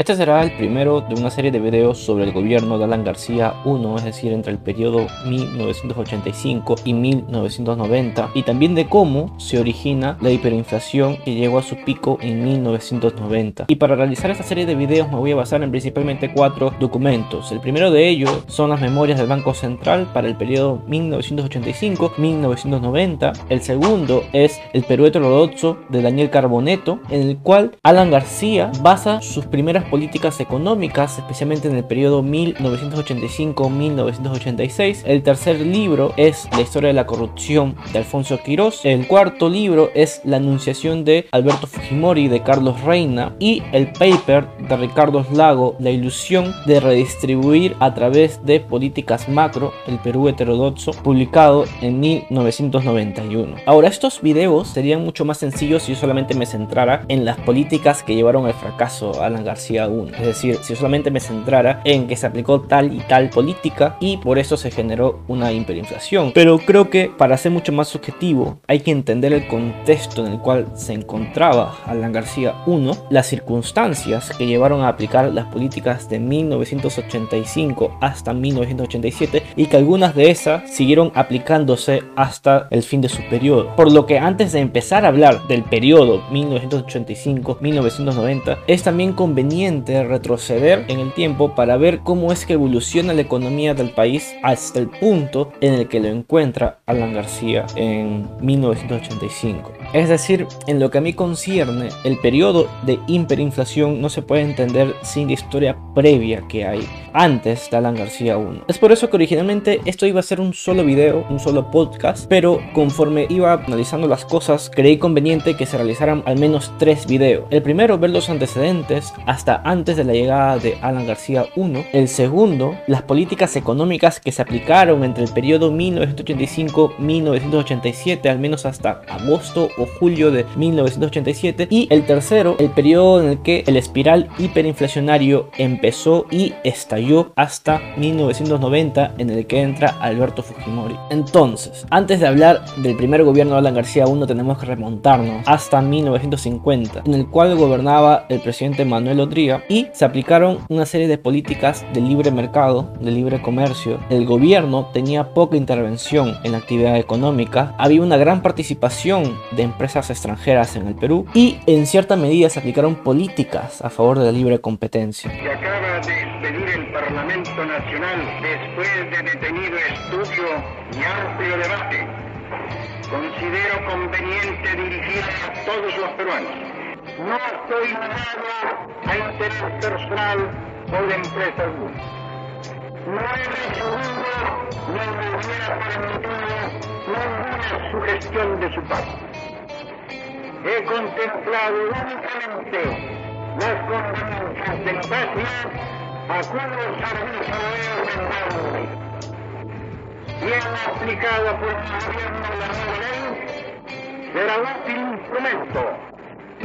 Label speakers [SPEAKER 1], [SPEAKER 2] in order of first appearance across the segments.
[SPEAKER 1] Este será el primero de una serie de videos sobre el gobierno de Alan García I, es decir, entre el periodo 1985 y 1990, y también de cómo se origina la hiperinflación que llegó a su pico en 1990. Y para realizar esta serie de videos me voy a basar en principalmente cuatro documentos. El primero de ellos son las memorias del Banco Central para el periodo 1985-1990. El segundo es el Perú heterodoxo de Daniel Carboneto, en el cual Alan García basa sus primeras políticas económicas, especialmente en el periodo 1985-1986. El tercer libro es La historia de la corrupción de Alfonso Quirós. El cuarto libro es La anunciación de Alberto Fujimori de Carlos Reina. Y el paper de Ricardo Lago, La ilusión de redistribuir a través de políticas macro el Perú heterodoxo, publicado en 1991. Ahora, estos videos serían mucho más sencillos si yo solamente me centrara en las políticas que llevaron al fracaso a Alan García es decir, si solamente me centrara en que se aplicó tal y tal política y por eso se generó una hiperinflación. Pero creo que para ser mucho más subjetivo hay que entender el contexto en el cual se encontraba Alan García I, las circunstancias que llevaron a aplicar las políticas de 1985 hasta 1987 y que algunas de esas siguieron aplicándose hasta el fin de su periodo. Por lo que antes de empezar a hablar del periodo 1985-1990 es también conveniente retroceder en el tiempo para ver cómo es que evoluciona la economía del país hasta el punto en el que lo encuentra Alan García en 1985. Es decir, en lo que a mí concierne, el periodo de hiperinflación no se puede entender sin la historia previa que hay antes de Alan García 1. Es por eso que originalmente esto iba a ser un solo video, un solo podcast, pero conforme iba analizando las cosas, creí conveniente que se realizaran al menos tres videos. El primero, ver los antecedentes hasta antes de la llegada de Alan García I. El segundo, las políticas económicas que se aplicaron entre el periodo 1985-1987, al menos hasta agosto o julio de 1987. Y el tercero, el periodo en el que el espiral hiperinflacionario empezó y estalló hasta 1990, en el que entra Alberto Fujimori. Entonces, antes de hablar del primer gobierno de Alan García I, tenemos que remontarnos hasta 1950, en el cual gobernaba el presidente Manuel Y se aplicaron una serie de políticas de libre mercado, de libre comercio. El gobierno tenía poca intervención en la actividad económica, había una gran participación de empresas extranjeras en el Perú y en cierta medida se aplicaron políticas a favor de la libre competencia.
[SPEAKER 2] Se acaba de expedir el Parlamento Nacional después de detenido estudio y amplio debate. Considero conveniente dirigir a todos los peruanos no estoy ligado a interés personal o de empresa alguna. No he recibido ni me hubiera permitido ninguna sugestión de su parte. He contemplado únicamente las conveniencias de la a cuyo servicio he ordenado bien aplicada por el gobierno de la nueva ley, será útil instrumento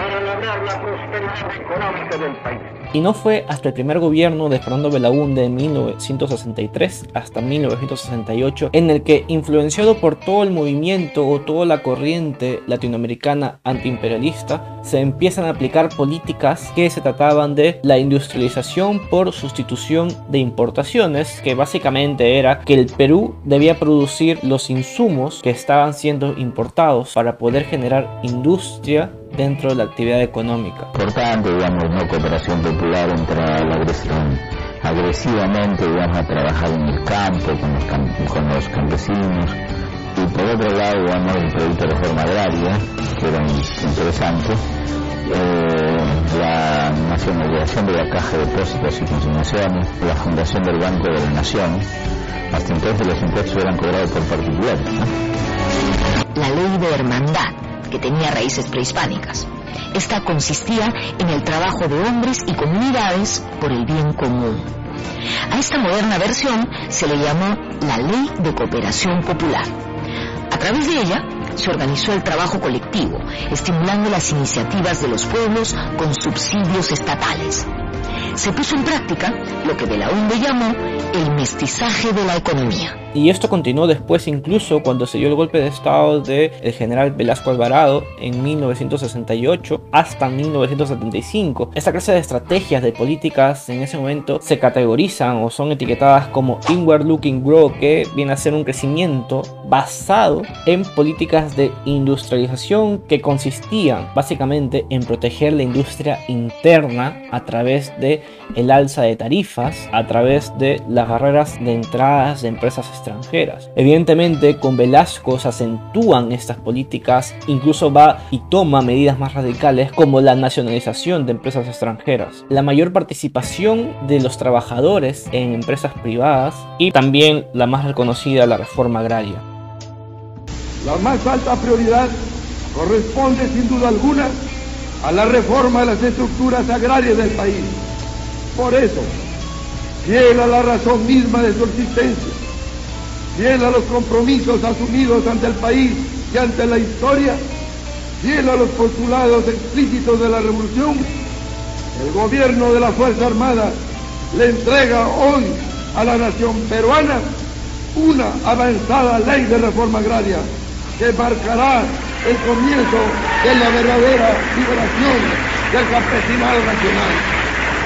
[SPEAKER 2] para lograr la prosperidad económica del país.
[SPEAKER 1] Y no fue hasta el primer gobierno de Fernando Belaúnde en 1963 hasta 1968 en el que, influenciado por todo el movimiento o toda la corriente latinoamericana antiimperialista, se empiezan a aplicar políticas que se trataban de la industrialización por sustitución de importaciones, que básicamente era que el Perú debía producir los insumos que estaban siendo importados para poder generar industria dentro de la actividad económica.
[SPEAKER 3] Por tanto, digamos, no cooperación popular la agresión agresivamente, digamos, a trabajar en el campo con los, con los campesinos. Y por otro lado, digamos, el proyecto de reforma agraria, que era interesante, eh, la nacionalización de la Caja de Depósitos y Consignaciones, la fundación del Banco de la Nación. Hasta entonces los impuestos eran cobrados por particulares.
[SPEAKER 4] La ley de hermandad que tenía raíces prehispánicas. Esta consistía en el trabajo de hombres y comunidades por el bien común. A esta moderna versión se le llamó la Ley de Cooperación Popular. A través de ella se organizó el trabajo colectivo, estimulando las iniciativas de los pueblos con subsidios estatales. se puso en práctica lo que Belaúnde llamó el mestizaje de la economía.
[SPEAKER 1] Y esto continuó después incluso cuando se dio el golpe de estado del el general Velasco Alvarado en 1968 hasta 1975. Esta clase de estrategias de políticas en ese momento se categorizan o son etiquetadas como inward looking growth que viene a ser un crecimiento basado en políticas de industrialización que consistían básicamente en proteger la industria interna a través de el alza de tarifas, a través de las barreras de entradas de empresas extranjeras. Evidentemente, con Velasco se acentúan estas políticas, incluso va y toma medidas más radicales como la nacionalización de empresas extranjeras, la mayor participación de los trabajadores en empresas privadas y también la más reconocida, la reforma agraria.
[SPEAKER 5] La más alta prioridad corresponde sin duda alguna a la reforma de las estructuras agrarias del país. Por eso, fiel a la razón misma de su existencia, fiel a los compromisos asumidos ante el país y ante la historia, fiel a los postulados explícitos de la revolución, el gobierno de la Fuerza Armada le entrega hoy a la nación peruana una avanzada ley de reforma agraria que marcará el comienzo de la verdadera liberación del campesinado nacional.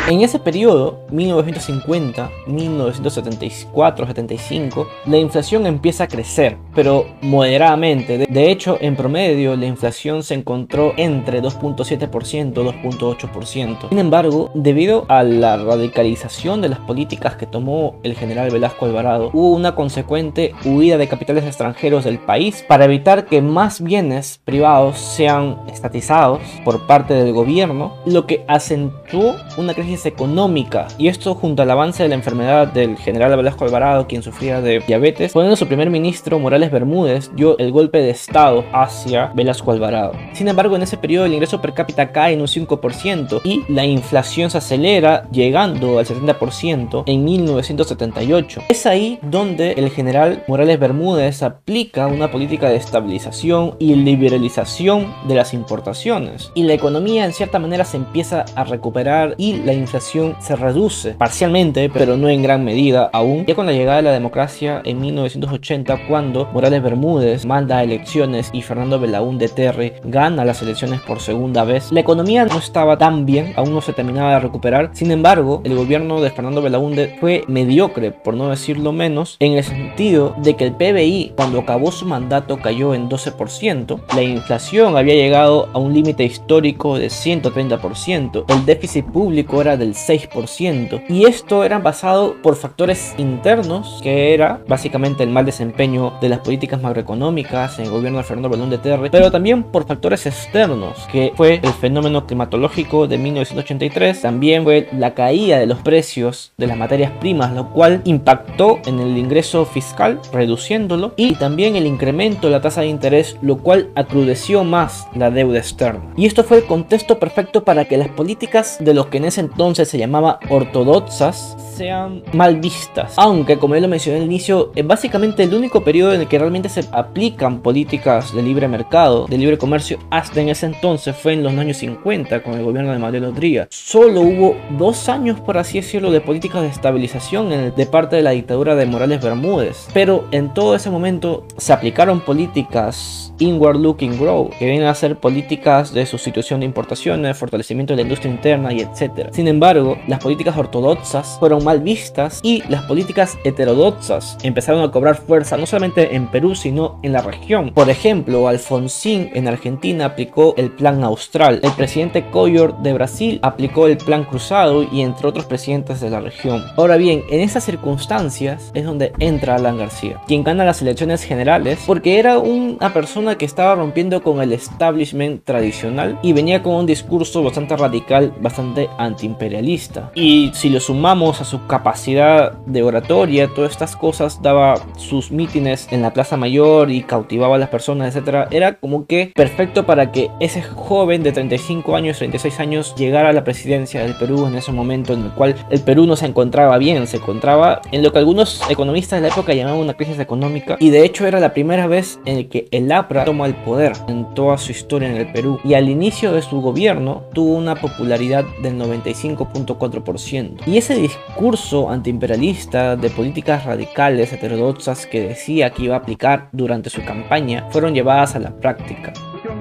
[SPEAKER 1] En ese periodo, 1950-1974-75, la inflación empieza a crecer, pero moderadamente. De hecho, en promedio, la inflación se encontró entre 2.7% y 2.8%. Sin embargo, debido a la radicalización de las políticas que tomó el general Velasco Alvarado, hubo una consecuente huida de capitales extranjeros del país para evitar que más bienes privados sean estatizados por parte del gobierno, lo que acentuó una crisis económica. Y esto junto al avance de la enfermedad del general Velasco Alvarado, quien sufría de diabetes, cuando su primer ministro Morales Bermúdez dio el golpe de estado hacia Velasco Alvarado. Sin embargo, en ese periodo el ingreso per cápita cae en un 5% y la inflación se acelera llegando al 70% en 1978. Es ahí donde el general Morales Bermúdez aplica una política de estabilización y liberalización de las importaciones. Y la economía en cierta manera se empieza a recuperar y la inflación se reduce parcialmente, pero no en gran medida aún, ya con la llegada de la democracia en 1980, cuando Morales Bermúdez manda elecciones y Fernando Belaúnde Terry gana las elecciones por segunda vez, la economía no estaba tan bien, aún no se terminaba de recuperar, sin embargo, el gobierno de Fernando Belaúnde fue mediocre, por no decirlo menos, en el sentido de que el PBI, cuando acabó su mandato, cayó en 12%, la inflación había llegado a un límite histórico de 130%, el déficit público era del 6%. Y esto era basado por factores internos, que era básicamente el mal desempeño de las políticas macroeconómicas en el gobierno de Fernando Belón de Terre, pero también por factores externos, que fue el fenómeno climatológico de 1983, también fue la caída de los precios de las materias primas, lo cual impactó en el ingreso fiscal, reduciéndolo, y también el incremento de la tasa de interés, lo cual acrudeció más la deuda externa. Y esto fue el contexto perfecto para que las políticas de los que en ese entonces se llamaba ortodoxas sean mal vistas. Aunque, como ya lo mencioné al inicio, es básicamente el único periodo en el que realmente se aplican políticas de libre mercado, de libre comercio, hasta en ese entonces fue en los años 50 con el gobierno de Manuel Odría. Solo hubo dos años, por así decirlo, de políticas de estabilización de parte de la dictadura de Morales Bermúdez. Pero en todo ese momento se aplicaron políticas inward looking grow, que vienen a ser políticas de sustitución de importaciones, fortalecimiento de la industria interna y etc. Sin embargo, las políticas ortodoxas fueron mal vistas y las políticas heterodoxas empezaron a cobrar fuerza no solamente en Perú, sino en la región. Por ejemplo, Alfonsín en Argentina aplicó el Plan Austral, el presidente Collor de Brasil aplicó el Plan Cruzado y entre otros presidentes de la región. Ahora bien, en esas circunstancias es donde entra Alan García, quien gana las elecciones generales porque era una persona que estaba rompiendo con el establishment tradicional y venía con un discurso bastante radical, bastante antiimperialista. Y si lo sumamos a su capacidad de oratoria, todas estas cosas, daba sus mítines en la Plaza Mayor y cautivaba a las personas, etc. Era como que perfecto para que ese joven de 35 años, 36 años, llegara a la presidencia del Perú en ese momento en el cual el Perú no se encontraba bien, se encontraba en lo que algunos economistas de la época llamaban una crisis económica y de hecho era la primera vez en que el APRA toma el poder en toda su historia en el Perú y al inicio de su gobierno tuvo una popularidad del 97%. 25.4%. Y ese discurso antiimperialista de políticas radicales heterodoxas que decía que iba a aplicar durante su campaña fueron llevadas a la práctica.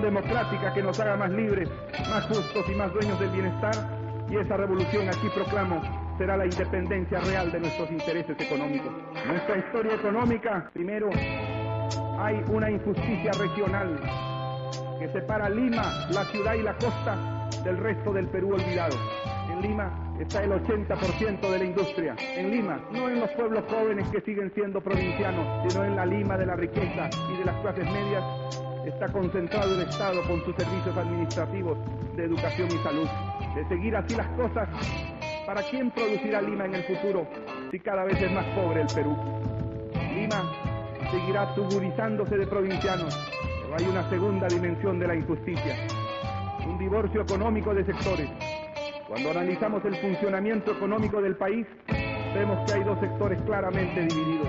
[SPEAKER 6] democrática que nos haga más libres, más justos y más dueños del bienestar y esa revolución aquí proclamo será la independencia real de nuestros intereses económicos. Nuestra historia económica, primero, hay una injusticia regional que separa Lima, la ciudad y la costa del resto del Perú olvidado. En Lima está el 80% de la industria. En Lima, no en los pueblos jóvenes que siguen siendo provincianos, sino en la Lima de la riqueza y de las clases medias, está concentrado el Estado con sus servicios administrativos de educación y salud. De seguir así las cosas, ¿para quién producirá Lima en el futuro si cada vez es más pobre el Perú? Lima seguirá tuburizándose de provincianos, pero hay una segunda dimensión de la injusticia, un divorcio económico de sectores. Cuando analizamos el funcionamiento económico del país, vemos que hay dos sectores claramente divididos.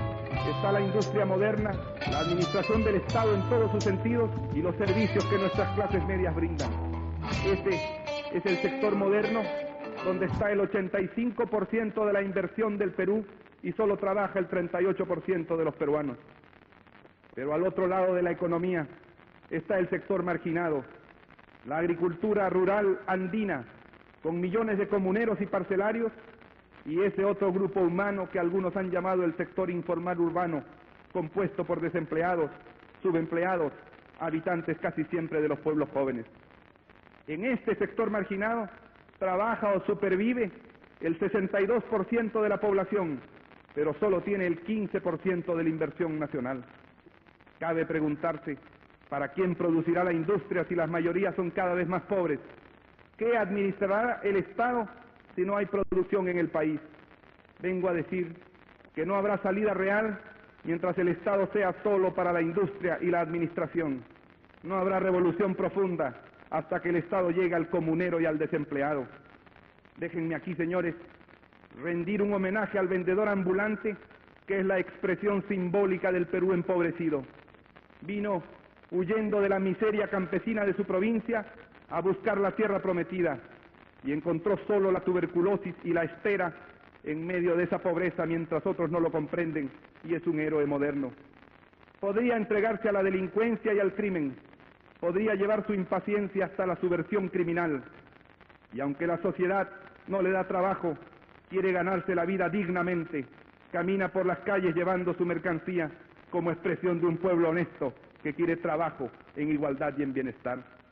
[SPEAKER 6] Está la industria moderna, la administración del Estado en todos sus sentidos y los servicios que nuestras clases medias brindan. Este es el sector moderno donde está el 85% de la inversión del Perú y solo trabaja el 38% de los peruanos. Pero al otro lado de la economía está el sector marginado, la agricultura rural andina, con millones de comuneros y parcelarios, y ese otro grupo humano que algunos han llamado el sector informal urbano, compuesto por desempleados, subempleados, habitantes casi siempre de los pueblos jóvenes. En este sector marginado trabaja o supervive el 62% de la población, pero solo tiene el 15% de la inversión nacional. Cabe preguntarse, ¿para quién producirá la industria si las mayorías son cada vez más pobres? ¿Qué administrará el Estado si no hay producción en el país? Vengo a decir que no habrá salida real mientras el Estado sea solo para la industria y la administración. No habrá revolución profunda hasta que el Estado llegue al comunero y al desempleado. Déjenme aquí, señores, rendir un homenaje al vendedor ambulante, que es la expresión simbólica del Perú empobrecido. Vino huyendo de la miseria campesina de su provincia a buscar la tierra prometida y encontró solo la tuberculosis y la espera en medio de esa pobreza mientras otros no lo comprenden y es un héroe moderno. Podría entregarse a la delincuencia y al crimen, podría llevar su impaciencia hasta la subversión criminal. Y aunque la sociedad no le da trabajo, quiere ganarse la vida dignamente, camina por las calles llevando su mercancía como expresión de un pueblo honesto que quiere trabajo en igualdad y en bienestar.